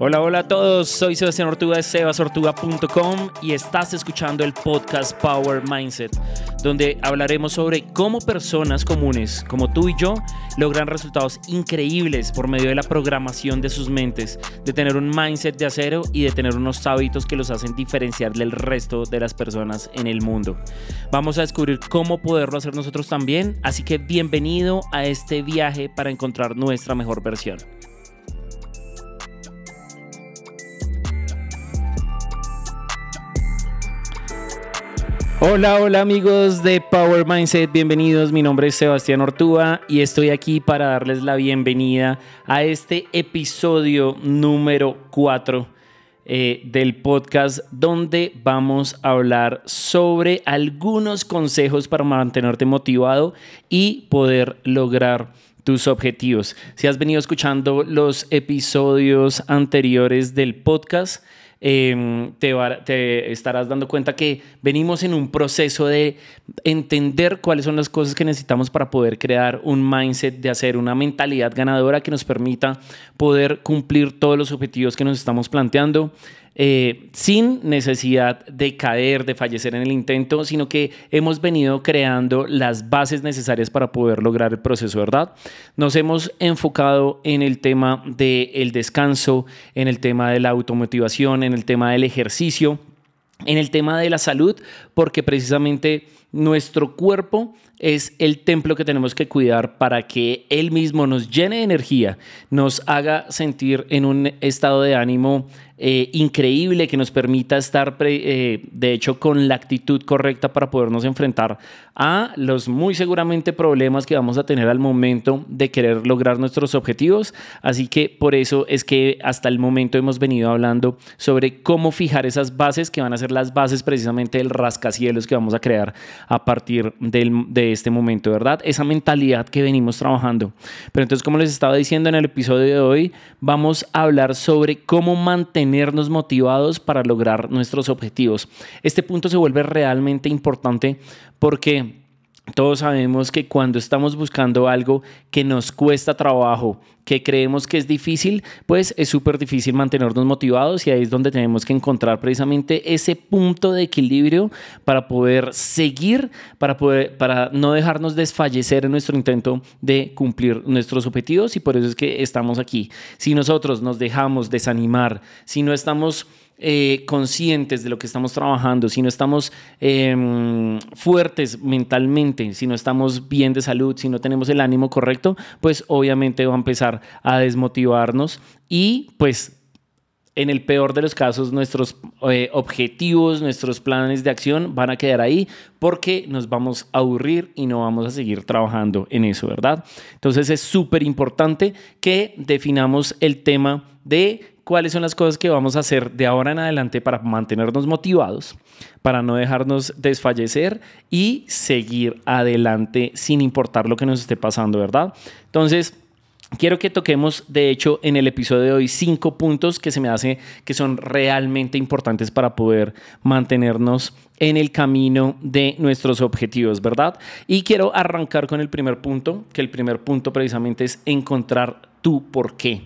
Hola, hola a todos, soy Sebastián Ortuga de sebasortuga.com y estás escuchando el podcast Power Mindset, donde hablaremos sobre cómo personas comunes como tú y yo logran resultados increíbles por medio de la programación de sus mentes, de tener un mindset de acero y de tener unos hábitos que los hacen diferenciar del resto de las personas en el mundo. Vamos a descubrir cómo poderlo hacer nosotros también, así que bienvenido a este viaje para encontrar nuestra mejor versión. Hola, hola amigos de Power Mindset, bienvenidos. Mi nombre es Sebastián Ortúa y estoy aquí para darles la bienvenida a este episodio número 4 eh, del podcast donde vamos a hablar sobre algunos consejos para mantenerte motivado y poder lograr tus objetivos. Si has venido escuchando los episodios anteriores del podcast, Em, te, estarás dando cuenta que venimos en un proceso de entender cuáles son las cosas que necesitamos para poder crear un mindset, de hacer una mentalidad ganadora que nos permita poder cumplir todos los objetivos que nos estamos planteando. Eh, sin necesidad de caer, de fallecer en el intento, sino que hemos venido creando las bases necesarias para poder lograr el proceso, ¿verdad? Nos hemos enfocado en el tema del descanso, en el tema de la automotivación, en el tema del ejercicio, en el tema de la salud, porque precisamente nuestro cuerpo es el templo que tenemos que cuidar para que él mismo nos llene de energía, nos haga sentir en un estado de ánimo eh, increíble que nos permita estar, eh, de hecho, con la actitud correcta para podernos enfrentar a los muy seguramente problemas que vamos a tener al momento de querer lograr nuestros objetivos. Así que por eso es que hasta el momento hemos venido hablando sobre cómo fijar esas bases que van a ser las bases precisamente del rascacielos que vamos a crear a partir de este momento, ¿verdad? Esa mentalidad que venimos trabajando. Pero entonces, como les estaba diciendo en el episodio de hoy, vamos a hablar sobre cómo mantener tenernos motivados para lograr nuestros objetivos. Este punto se vuelve realmente importante porque todos sabemos que cuando estamos buscando algo que nos cuesta trabajo, que creemos que es difícil, pues es súper difícil mantenernos motivados y ahí es donde tenemos que encontrar precisamente ese punto de equilibrio para poder seguir, para, poder, para no dejarnos desfallecer en nuestro intento de cumplir nuestros objetivos y por eso es que estamos aquí. Si nosotros nos dejamos desanimar, si no estamos eh, conscientes de lo que estamos trabajando, si no estamos em, fuertes mentalmente, si no estamos bien de salud, si no tenemos el ánimo correcto, pues obviamente va a empezar a desmotivarnos y pues en el peor de los casos, nuestros eh, objetivos, nuestros planes de acción van a quedar ahí porque nos vamos a aburrir y no vamos a seguir trabajando en eso, ¿verdad? Entonces es súper importante que definamos el tema de cuáles son las cosas que vamos a hacer de ahora en adelante para mantenernos motivados, para no dejarnos desfallecer y seguir adelante sin importar lo que nos esté pasando, ¿verdad? Entonces, Quiero que toquemos, de hecho, en el episodio de hoy cinco puntos que se me hace que son realmente importantes para poder mantenernos en el camino de nuestros objetivos, ¿verdad? Y quiero arrancar con el primer punto, que el primer punto precisamente es encontrar tu por qué.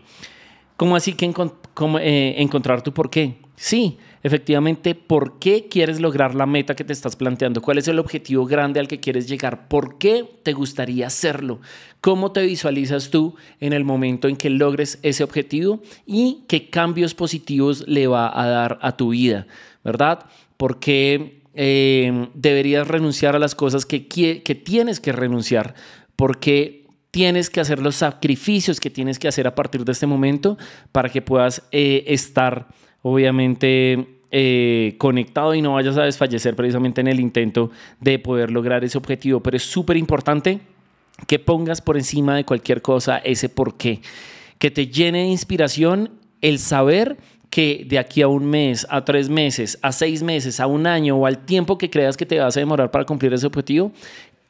¿Cómo así que eh, encontrar tu por qué? Sí, efectivamente, ¿por qué quieres lograr la meta que te estás planteando? ¿Cuál es el objetivo grande al que quieres llegar? ¿Por qué te gustaría hacerlo? ¿Cómo te visualizas tú en el momento en que logres ese objetivo? ¿Y qué cambios positivos le va a dar a tu vida? ¿Verdad? ¿Por qué eh, deberías renunciar a las cosas que, que tienes que renunciar? Porque tienes que hacer los sacrificios que tienes que hacer a partir de este momento para que puedas eh, estar, obviamente, eh, conectado y no vayas a desfallecer precisamente en el intento de poder lograr ese objetivo. Pero es súper importante que pongas por encima de cualquier cosa ese por qué, que te llene de inspiración el saber que de aquí a un mes, a tres meses, a seis meses, a un año o al tiempo que creas que te vas a demorar para cumplir ese objetivo,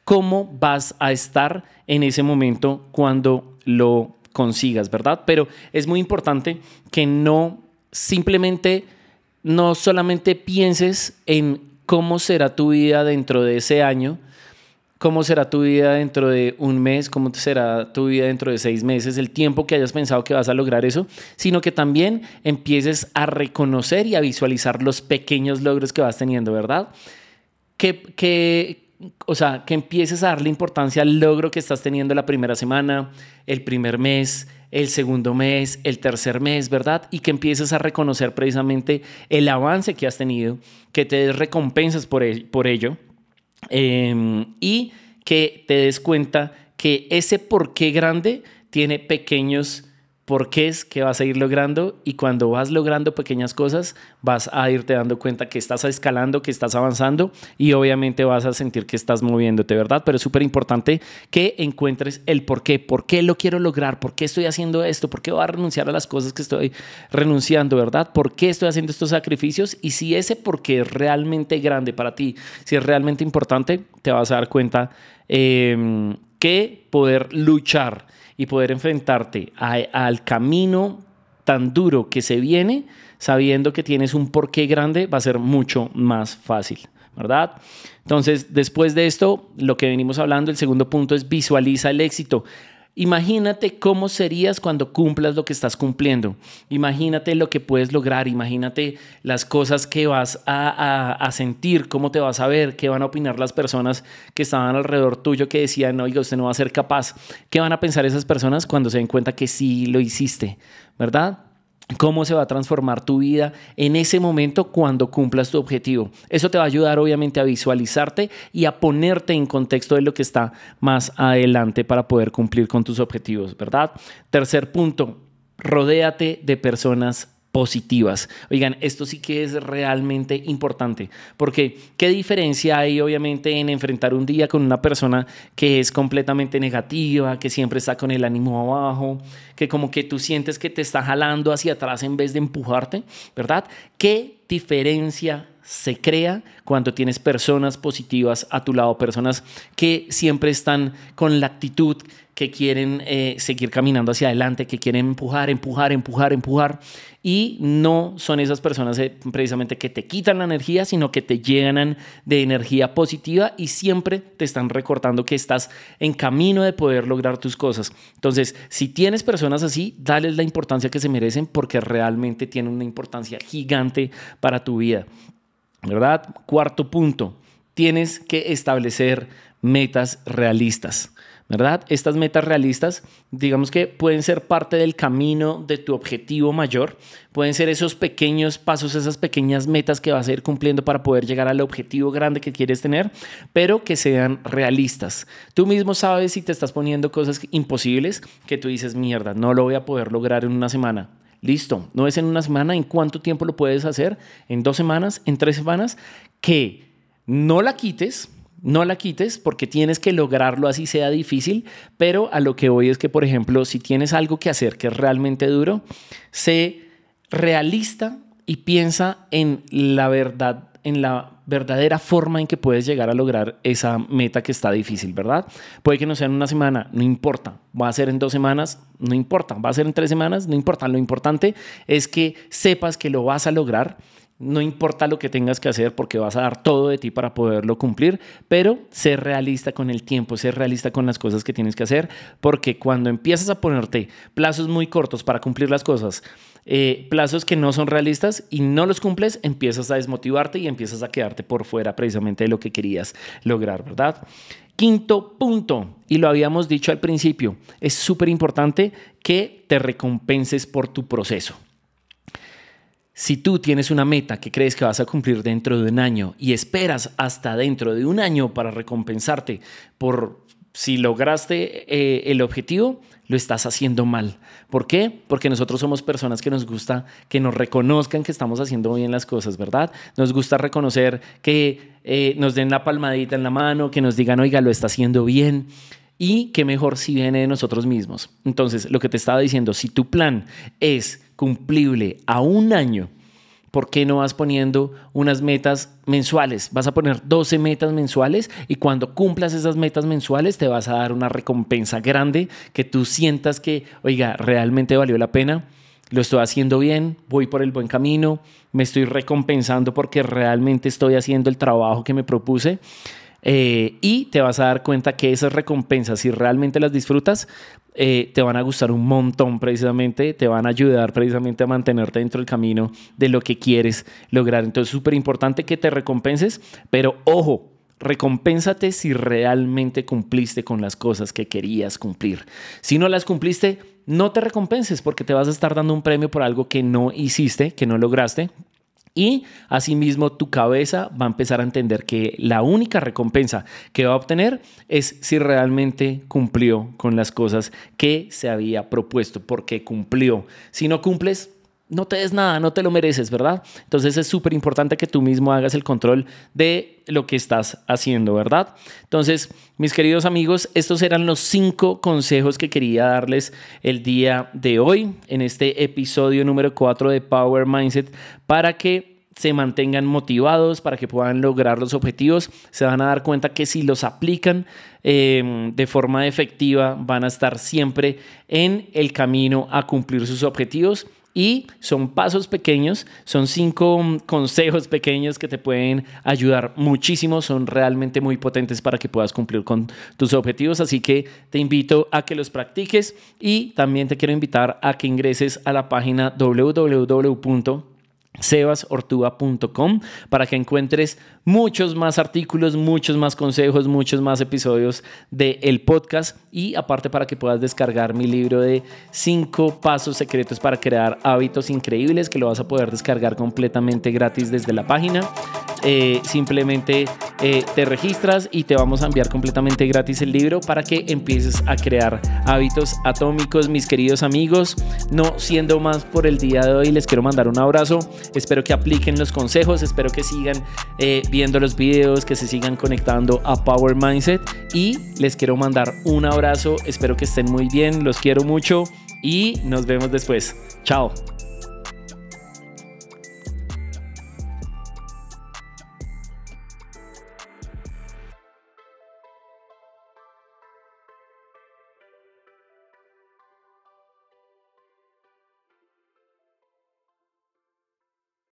cómo vas a estar en ese momento cuando lo consigas, ¿verdad? Pero es muy importante que no simplemente, no solamente pienses en cómo será tu vida dentro de ese año, cómo será tu vida dentro de un mes, cómo será tu vida dentro de seis meses, el tiempo que hayas pensado que vas a lograr eso, sino que también empieces a reconocer y a visualizar los pequeños logros que vas teniendo, ¿verdad? Que, que, o sea, que empieces a darle importancia al logro que estás teniendo la primera semana, el primer mes, el segundo mes, el tercer mes, ¿verdad? Y que empieces a reconocer precisamente el avance que has tenido, que te des recompensas por, por ello Em, y que te des cuenta que ese porqué grande tiene pequeños porqués que vas a ir logrando y cuando vas logrando pequeñas cosas vas a irte dando cuenta que estás escalando, que estás avanzando y obviamente vas a sentir que estás moviéndote, ¿verdad? Pero es súper importante que encuentres el por qué, por qué lo quiero lograr, por qué estoy haciendo esto, por qué voy a renunciar a las cosas que estoy renunciando, ¿verdad? ¿Por qué estoy haciendo estos sacrificios? Y si ese por qué es realmente grande para ti, si es realmente importante, te vas a dar cuenta em, que poder luchar y poder enfrentarte al camino tan duro que se viene, sabiendo que tienes un porqué grande, va a ser mucho más fácil, ¿verdad? Entonces, después de esto, lo que venimos hablando, el segundo punto es visualiza el éxito. Imagínate cómo serías cuando cumplas lo que estás cumpliendo. Imagínate lo que puedes lograr. Imagínate las cosas que vas a, sentir, cómo te vas a ver, qué van a opinar las personas que estaban alrededor tuyo que decían, oiga, usted no va a ser capaz. ¿Qué van a pensar esas personas cuando se den cuenta que sí lo hiciste? ¿Verdad? Cómo se va a transformar tu vida en ese momento cuando cumplas tu objetivo. Eso te va a ayudar obviamente a visualizarte y a ponerte en contexto de lo que está más adelante para poder cumplir con tus objetivos, ¿verdad? Tercer punto, rodéate de personas positivas. Oigan, esto sí que es realmente importante, porque ¿qué diferencia hay obviamente en enfrentar un día con una persona que es completamente negativa, que siempre está con el ánimo abajo, que como que tú sientes que te está jalando hacia atrás en vez de empujarte, ¿verdad? ¿Qué diferencia se crea cuando tienes personas positivas a tu lado, personas que siempre están con la actitud que quieren eh, seguir caminando hacia adelante, que quieren empujar, empujar, empujar, empujar. Y no son esas personas eh, precisamente que te quitan la energía, sino que te llenan de energía positiva y siempre te están recordando que estás en camino de poder lograr tus cosas. Entonces, si tienes personas así, dales la importancia que se merecen porque realmente tienen una importancia gigante para tu vida. ¿Verdad? Cuarto punto, tienes que establecer metas realistas. ¿Verdad? Estas metas realistas, digamos que pueden ser parte del camino de tu objetivo mayor, pueden ser esos pequeños pasos, esas pequeñas metas que vas a ir cumpliendo para poder llegar al objetivo grande que quieres tener, pero que sean realistas. Tú mismo sabes si te estás poniendo cosas imposibles que tú dices, mierda, no lo voy a poder lograr en una semana. Listo, no es en una semana, ¿en cuánto tiempo lo puedes hacer? ¿En dos semanas? ¿En tres semanas? Que no la quites, no la quites porque tienes que lograrlo así sea difícil, pero a lo que voy es que, por ejemplo, si tienes algo que hacer que es realmente duro, sé realista y piensa en la verdad, en la verdadera forma en que puedes llegar a lograr esa meta que está difícil, ¿verdad? Puede que no sea en una semana, no importa. Va a ser en dos semanas, no importa. Va a ser en tres semanas, no importa. Lo importante es que sepas que lo vas a lograr no importa lo que tengas que hacer porque vas a dar todo de ti para poderlo cumplir, pero ser realista con el tiempo, ser realista con las cosas que tienes que hacer, porque cuando empiezas a ponerte plazos muy cortos para cumplir las cosas, eh, plazos que no son realistas y no los cumples, empiezas a desmotivarte y empiezas a quedarte por fuera precisamente de lo que querías lograr, ¿verdad? Quinto punto, y lo habíamos dicho al principio, es súper importante que te recompenses por tu proceso. Si tú tienes una meta que crees que vas a cumplir dentro de un año y esperas hasta dentro de un año para recompensarte por si lograste eh, el objetivo, lo estás haciendo mal. ¿Por qué? Porque nosotros somos personas que nos gusta que nos reconozcan que estamos haciendo bien las cosas, ¿verdad? Nos gusta reconocer que eh, nos den la palmadita en la mano, que nos digan, oiga, lo está haciendo bien. Y qué mejor si viene de nosotros mismos. Entonces, lo que te estaba diciendo, si tu plan es cumplible a un año, ¿por qué no vas poniendo unas metas mensuales? Vas a poner 12 metas mensuales y cuando cumplas esas metas mensuales te vas a dar una recompensa grande que tú sientas que, oiga, realmente valió la pena, lo estoy haciendo bien, voy por el buen camino, me estoy recompensando porque realmente estoy haciendo el trabajo que me propuse. Eh, y te vas a dar cuenta que esas recompensas, si realmente las disfrutas, eh, te van a gustar un montón precisamente, te van a ayudar precisamente a mantenerte dentro del camino de lo que quieres lograr. Entonces es súper importante que te recompenses, pero ojo, recompénsate si realmente cumpliste con las cosas que querías cumplir. Si no las cumpliste, no te recompenses porque te vas a estar dando un premio por algo que no hiciste, que no lograste. Y asimismo tu cabeza va a empezar a entender que la única recompensa que va a obtener es si realmente cumplió con las cosas que se había propuesto, porque cumplió. Si no cumples, no te des nada, no te lo mereces, ¿verdad? Entonces es súper importante que tú mismo hagas el control de lo que estás haciendo, ¿verdad? Entonces, mis queridos amigos, estos eran los cinco consejos que quería darles el día de hoy en este episodio número 4 de Power Mindset para que se mantengan motivados, para que puedan lograr los objetivos. Se van a dar cuenta que si los aplican eh, de forma efectiva, van a estar siempre en el camino a cumplir sus objetivos y son pasos pequeños, son cinco consejos pequeños que te pueden ayudar muchísimo, son realmente muy potentes para que puedas cumplir con tus objetivos, así que te invito a que los practiques y también te quiero invitar a que ingreses a la página www sebasortuga.com para que encuentres muchos más artículos, muchos más consejos, muchos más episodios del el podcast y aparte para que puedas descargar mi libro de 5 pasos secretos para crear hábitos increíbles que lo vas a poder descargar completamente gratis desde la página. Eh, simplemente eh, te registras y te vamos a enviar completamente gratis el libro para que empieces a crear hábitos atómicos, mis queridos amigos. No siendo más por el día de hoy, les quiero mandar un abrazo. Espero que apliquen los consejos, espero que sigan eh, viendo los videos, que se sigan conectando a Power Mindset y les quiero mandar un abrazo. Espero que estén muy bien, los quiero mucho y nos vemos después. Chao.